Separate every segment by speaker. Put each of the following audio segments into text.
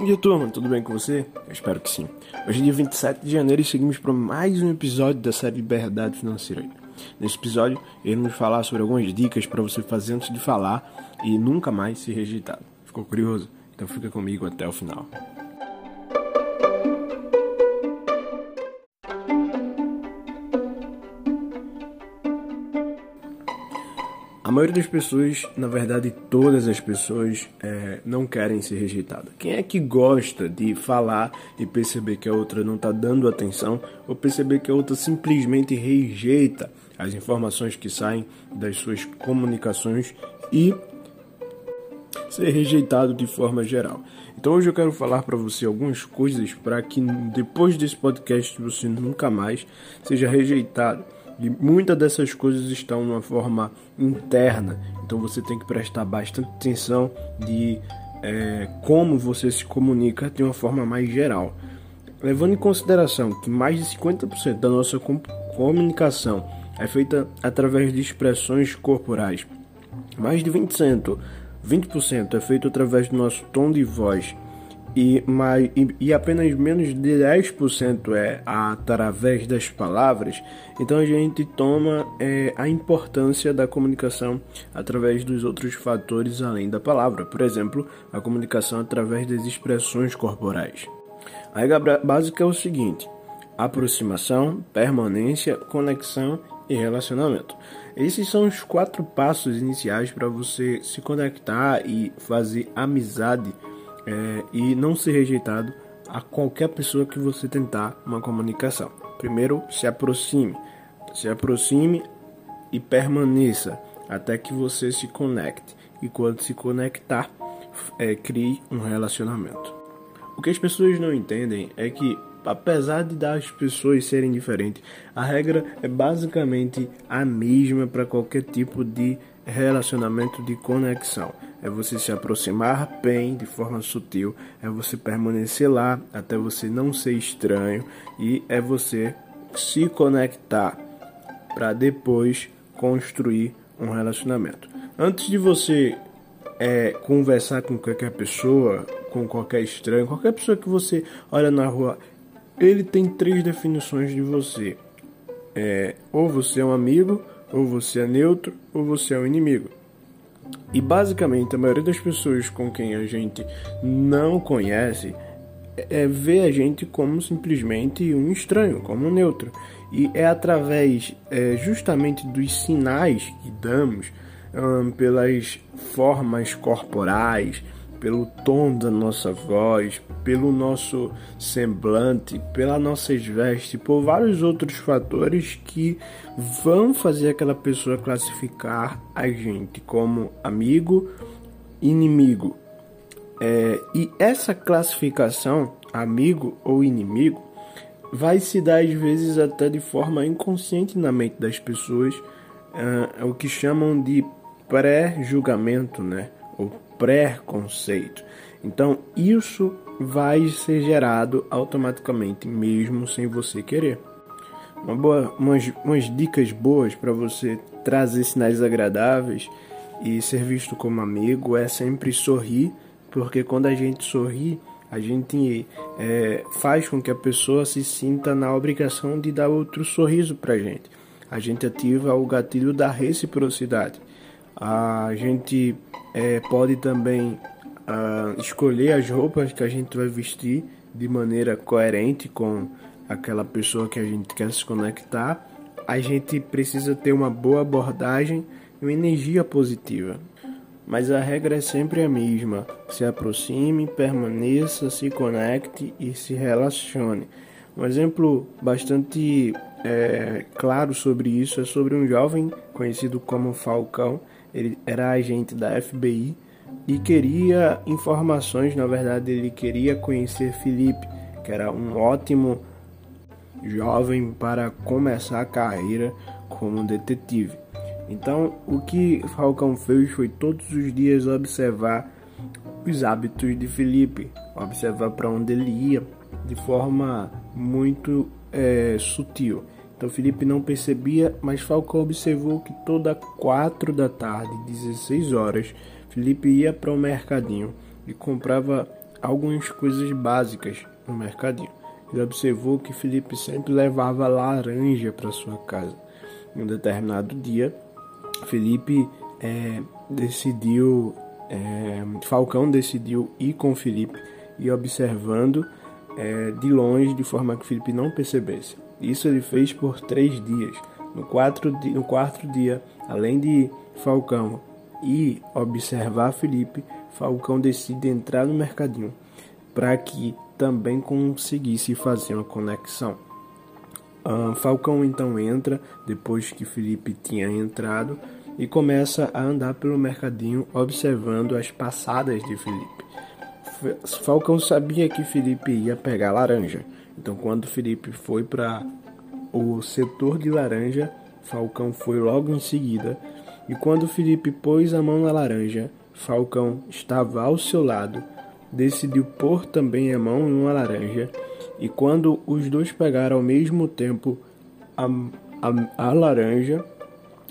Speaker 1: Bom dia, turma, tudo bem com você? Eu espero que sim. Hoje é dia 27 de janeiro e seguimos para mais um episódio da série Liberdade Financeira. Nesse episódio, iremos falar sobre algumas dicas para você fazer antes de falar e nunca mais ser rejeitado. Ficou curioso? Então fica comigo até o final. A maioria das pessoas, na verdade todas as pessoas, é, não querem ser rejeitadas. Quem é que gosta de falar e perceber que a outra não está dando atenção ou perceber que a outra simplesmente rejeita as informações que saem das suas comunicações e ser rejeitado de forma geral? Então hoje eu quero falar para você algumas coisas para que depois desse podcast você nunca mais seja rejeitado e muitas dessas coisas estão de uma forma interna, então você tem que prestar bastante atenção de é, como você se comunica de uma forma mais geral. Levando em consideração que mais de 50% da nossa comunicação é feita através de expressões corporais, mais de 20%, 20% é feito através do nosso tom de voz e, mais, e, e, apenas menos de 10% é através das palavras, então a gente toma é, a importância da comunicação através dos outros fatores além da palavra, por exemplo, a comunicação através das expressões corporais. A regra básica é o seguinte: aproximação, permanência, conexão e relacionamento. Esses são os quatro passos iniciais para você se conectar e fazer amizade é, e não ser rejeitado a qualquer pessoa que você tentar uma comunicação. Primeiro, se aproxime, se aproxime e permaneça até que você se conecte. E quando se conectar, é, crie um relacionamento. O que as pessoas não entendem é que, apesar de das pessoas serem diferentes, a regra é basicamente a mesma para qualquer tipo de relacionamento de conexão. É você se aproximar bem, de forma sutil, é você permanecer lá até você não ser estranho e é você se conectar para depois construir um relacionamento. Antes de você é, conversar com qualquer pessoa, com qualquer estranho, qualquer pessoa que você olha na rua, ele tem três definições de você. É, ou você é um amigo, ou você é neutro, ou você é um inimigo. E basicamente a maioria das pessoas com quem a gente não conhece é, vê a gente como simplesmente um estranho, como um neutro. E é através é, justamente dos sinais que damos, pelas formas corporais, pelo tom da nossa voz, pelo nosso semblante, pelas nossas vestes, por vários outros fatores que vão fazer aquela pessoa classificar a gente como amigo, inimigo. É, e essa classificação, amigo ou inimigo, vai se dar às vezes até de forma inconsciente na mente das pessoas, é, o que chamam de pré-julgamento, né? Ou preconceito. Então, isso vai ser gerado automaticamente, mesmo sem você querer. Uma boa, umas, umas dicas boas para você trazer sinais agradáveis e ser visto como amigo é sempre sorrir, porque quando a gente sorri, a gente é, faz com que a pessoa se sinta na obrigação de dar outro sorriso para gente. A gente ativa o gatilho da reciprocidade. A gente é, pode também uh, escolher as roupas que a gente vai vestir de maneira coerente com aquela pessoa que a gente quer se conectar. A gente precisa ter uma boa abordagem e uma energia positiva. Mas a regra é sempre a mesma: se aproxime, permaneça, se conecte e se relacione. Um exemplo bastante é, claro sobre isso é sobre um jovem conhecido como Falcão ele era agente da FBI e queria informações, na verdade ele queria conhecer Felipe, que era um ótimo jovem para começar a carreira como detetive. Então, o que Falcão fez foi todos os dias observar os hábitos de Felipe, observar para onde ele ia de forma muito é, sutil. Então Felipe não percebia, mas Falcão observou que toda quatro da tarde, 16 horas, Felipe ia para o mercadinho e comprava algumas coisas básicas no mercadinho. Ele observou que Felipe sempre levava laranja para sua casa. Em um determinado dia, Felipe é, decidiu, é, Falcão decidiu ir com Felipe e observando é, de longe de forma que Felipe não percebesse. Isso ele fez por três dias. No, quatro, no quarto dia, além de Falcão ir observar Felipe, Falcão decide entrar no mercadinho para que também conseguisse fazer uma conexão. Uh, Falcão então entra depois que Felipe tinha entrado e começa a andar pelo mercadinho observando as passadas de Felipe. Falcão sabia que Felipe ia pegar laranja, então quando Felipe foi para o setor de laranja, Falcão foi logo em seguida. E quando Felipe pôs a mão na laranja, Falcão estava ao seu lado, decidiu pôr também a mão em uma laranja. E quando os dois pegaram ao mesmo tempo a, a, a laranja,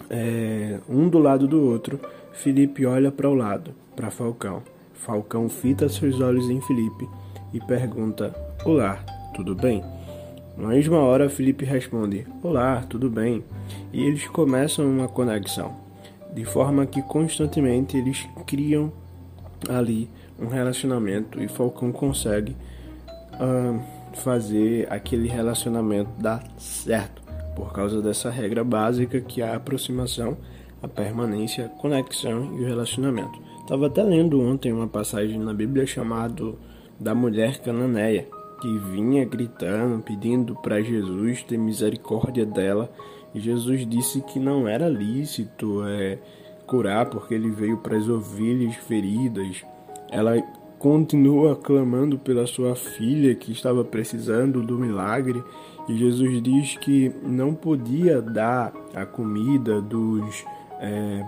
Speaker 1: é, um do lado do outro, Felipe olha para o lado, para Falcão. Falcão fita seus olhos em Felipe e pergunta: Olá, tudo bem? Na mesma hora, Felipe responde: Olá, tudo bem? E eles começam uma conexão, de forma que constantemente eles criam ali um relacionamento e Falcão consegue uh, fazer aquele relacionamento dar certo por causa dessa regra básica que é a aproximação, a permanência, a conexão e o relacionamento. Estava até lendo ontem uma passagem na Bíblia chamado da mulher cananeia, que vinha gritando, pedindo para Jesus ter misericórdia dela. Jesus disse que não era lícito é, curar porque ele veio para as ovelhas feridas. Ela continua clamando pela sua filha que estava precisando do milagre e Jesus diz que não podia dar a comida dos, é,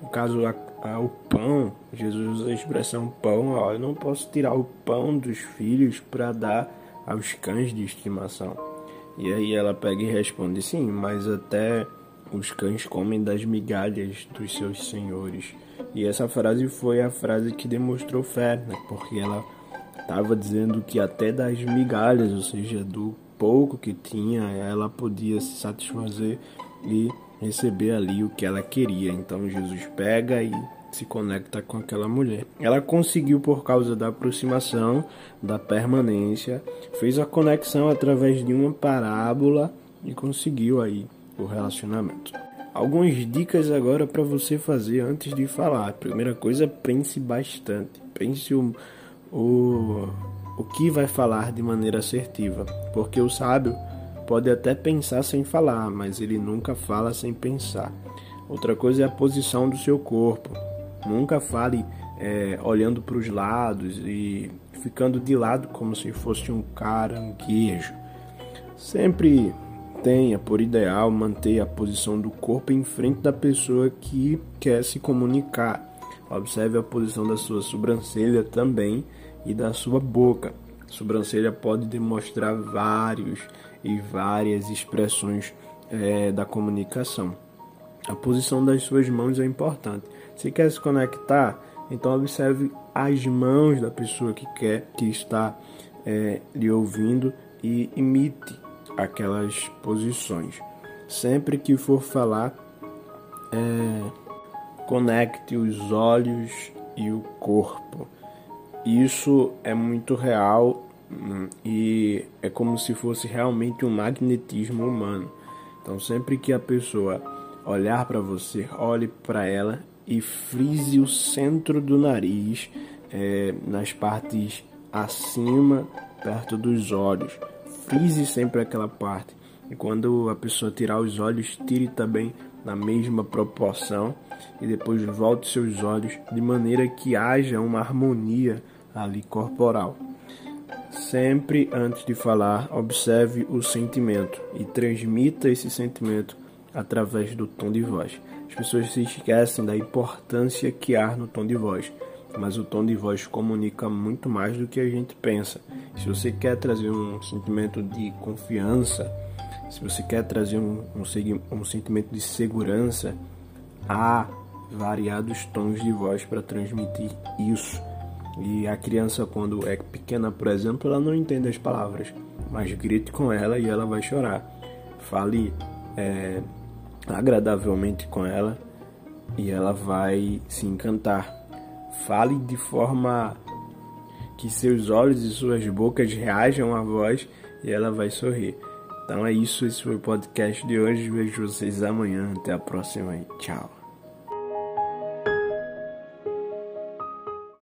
Speaker 1: no caso, a, a, o pão. Jesus usa a expressão pão. Ó, eu não posso tirar o pão dos filhos para dar aos cães de estimação. E aí ela pega e responde: sim, mas até os cães comem das migalhas dos seus senhores. E essa frase foi a frase que demonstrou fé, né? porque ela estava dizendo que até das migalhas, ou seja, do pouco que tinha, ela podia se satisfazer e receber ali o que ela queria. Então Jesus pega e se conecta com aquela mulher. Ela conseguiu por causa da aproximação, da permanência, fez a conexão através de uma parábola e conseguiu aí o relacionamento. Algumas dicas agora para você fazer antes de falar. Primeira coisa, pense bastante. Pense o, o o que vai falar de maneira assertiva, porque o sábio pode até pensar sem falar, mas ele nunca fala sem pensar. Outra coisa é a posição do seu corpo. Nunca fale é, olhando para os lados e ficando de lado como se fosse um caranguejo. Sempre tenha por ideal manter a posição do corpo em frente da pessoa que quer se comunicar. Observe a posição da sua sobrancelha também e da sua boca. Sobrancelha pode demonstrar vários e várias expressões é, da comunicação. A posição das suas mãos é importante. Se quer se conectar, então observe as mãos da pessoa que quer, que está é, lhe ouvindo e imite aquelas posições. Sempre que for falar, é, conecte os olhos e o corpo. Isso é muito real hum, e é como se fosse realmente um magnetismo humano. Então, sempre que a pessoa olhar para você, olhe para ela e frise o centro do nariz é, nas partes acima, perto dos olhos. Frise sempre aquela parte. E quando a pessoa tirar os olhos, tire também na mesma proporção e depois volte seus olhos de maneira que haja uma harmonia ali corporal. Sempre antes de falar, observe o sentimento e transmita esse sentimento através do tom de voz. As pessoas se esquecem da importância que há no tom de voz, mas o tom de voz comunica muito mais do que a gente pensa. Se você quer trazer um sentimento de confiança, se você quer trazer um, um, um sentimento de segurança, há variados tons de voz para transmitir isso. E a criança, quando é pequena, por exemplo, ela não entende as palavras, mas grite com ela e ela vai chorar. Fale é, agradavelmente com ela e ela vai se encantar. Fale de forma que seus olhos e suas bocas reajam à voz e ela vai sorrir. Então é isso, esse foi o podcast de hoje. Vejo vocês amanhã. Até a próxima e tchau.